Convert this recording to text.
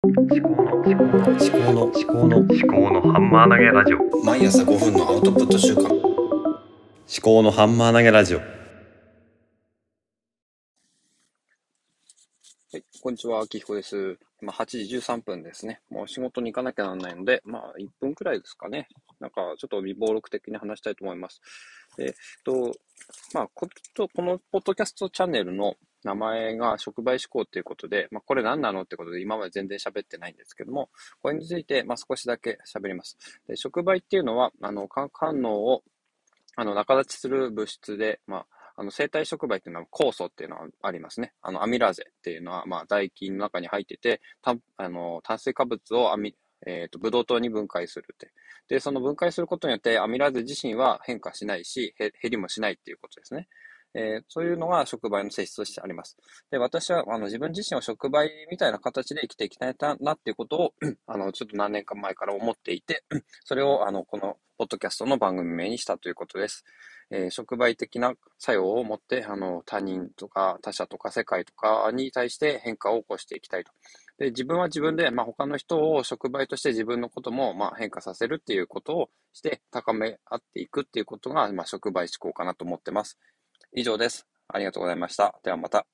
思考の思考の思考の思考の思考のハンマー投げラジオ毎朝5分のアウトプット週間思考のハンマー投げラジオはい、こんにちは、きひこです。まあ、8時13分ですね。もう仕事に行かなきゃならないので、まあ、1分くらいですかね。なんか、ちょっと微暴録的に話したいと思います。えっと、まあ、こちょっとこのポッドキャストチャンネルの名前が触媒思考ということで、まあ、これ何なのってことで今まで全然喋ってないんですけども、これについて、まあ、少しだけ喋ります。で触媒っていうのは、あの、化学反応を、あの、仲立ちする物質で、まあ、あの生体触媒っていうのは酵素っていうのはありますね。あのアミラーゼっていうのは、まあ、唾液の中に入ってて、たあの炭水化物をアミ、えー、とブドウ糖に分解するって。で、その分解することによってアミラーゼ自身は変化しないし、減りもしないっていうことですね。えーそういうのが触媒の性質としてあります。で、私はあの自分自身を触媒みたいな形で生きていきたいなっていうことを、あの、ちょっと何年か前から思っていて、それをあの、このポッドキャストの番組名にしたということです。えー触媒的な作用を持って、あの、他人とか他者とか世界とかに対して変化を起こしていきたいと。で、自分は自分で、まあ、他の人を触媒として自分のことも、まあ、変化させるっていうことをして高め合っていくっていうことが、まあ、触媒思考かなと思ってます。以上です。ありがとうございました。ではまた。